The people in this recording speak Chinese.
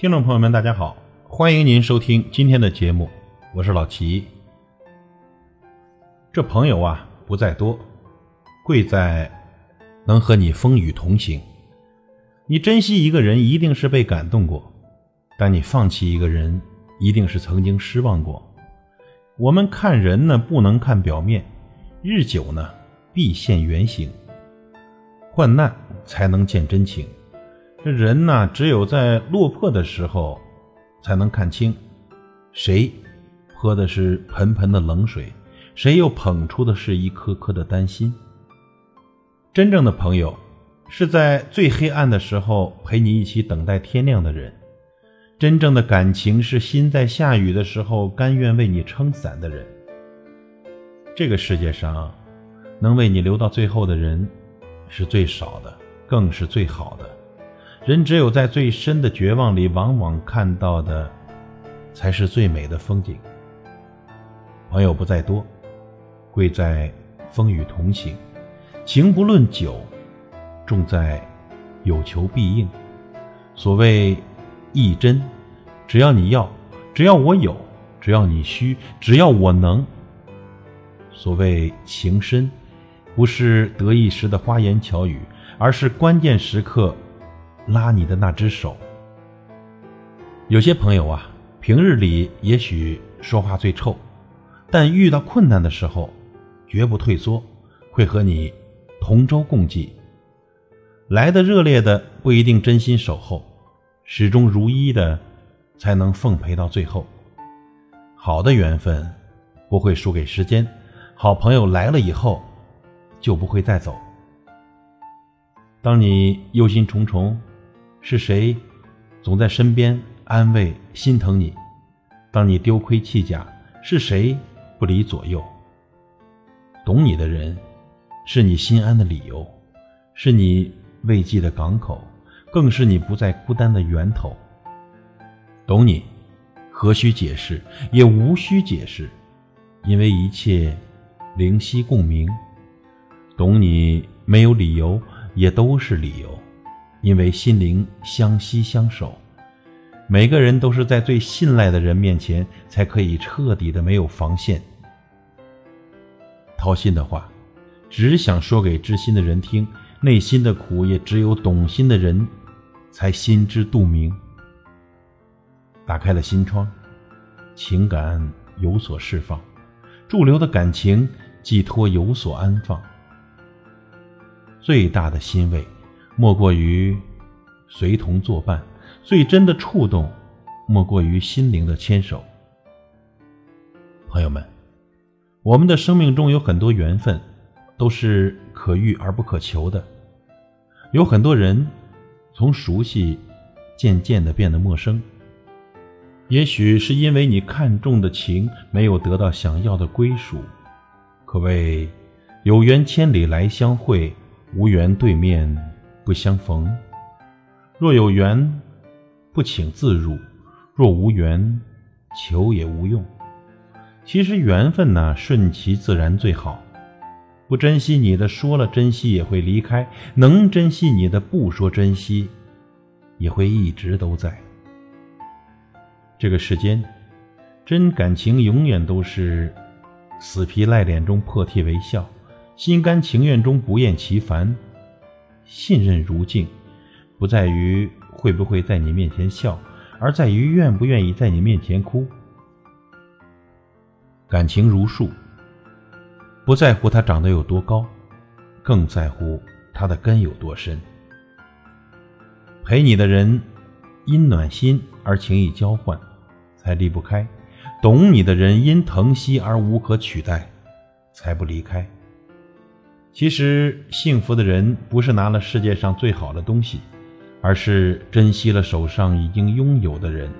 听众朋友们，大家好，欢迎您收听今天的节目，我是老齐。这朋友啊不在多，贵在能和你风雨同行。你珍惜一个人，一定是被感动过；但你放弃一个人，一定是曾经失望过。我们看人呢，不能看表面，日久呢，必现原形。患难才能见真情。这人呢，只有在落魄的时候，才能看清谁泼的是盆盆的冷水，谁又捧出的是一颗颗的担心。真正的朋友，是在最黑暗的时候陪你一起等待天亮的人；真正的感情，是心在下雨的时候甘愿为你撑伞的人。这个世界上，能为你留到最后的人，是最少的，更是最好的。人只有在最深的绝望里，往往看到的才是最美的风景。朋友不在多，贵在风雨同行；情不论久，重在有求必应。所谓义真，只要你要，只要我有，只要你需，只要我能。所谓情深，不是得意时的花言巧语，而是关键时刻。拉你的那只手。有些朋友啊，平日里也许说话最臭，但遇到困难的时候，绝不退缩，会和你同舟共济。来的热烈的不一定真心守候，始终如一的才能奉陪到最后。好的缘分不会输给时间，好朋友来了以后就不会再走。当你忧心忡忡。是谁总在身边安慰、心疼你？当你丢盔弃甲，是谁不离左右？懂你的人，是你心安的理由，是你慰藉的港口，更是你不再孤单的源头。懂你，何须解释，也无需解释，因为一切灵犀共鸣。懂你，没有理由，也都是理由。因为心灵相惜相守，每个人都是在最信赖的人面前，才可以彻底的没有防线。掏心的话，只想说给知心的人听；内心的苦，也只有懂心的人，才心知肚明。打开了心窗，情感有所释放，驻留的感情寄托有所安放。最大的欣慰。莫过于随同作伴，最真的触动，莫过于心灵的牵手。朋友们，我们的生命中有很多缘分，都是可遇而不可求的。有很多人，从熟悉渐渐的变得陌生。也许是因为你看重的情没有得到想要的归属。可谓有缘千里来相会，无缘对面。不相逢，若有缘，不请自入；若无缘，求也无用。其实缘分呢，顺其自然最好。不珍惜你的，说了珍惜也会离开；能珍惜你的，不说珍惜，也会一直都在。这个世间，真感情永远都是死皮赖脸中破涕为笑，心甘情愿中不厌其烦。信任如镜，不在于会不会在你面前笑，而在于愿不愿意在你面前哭。感情如树，不在乎它长得有多高，更在乎它的根有多深。陪你的人因暖心而情意交换，才离不开；懂你的人因疼惜而无可取代，才不离开。其实，幸福的人不是拿了世界上最好的东西，而是珍惜了手上已经拥有的人。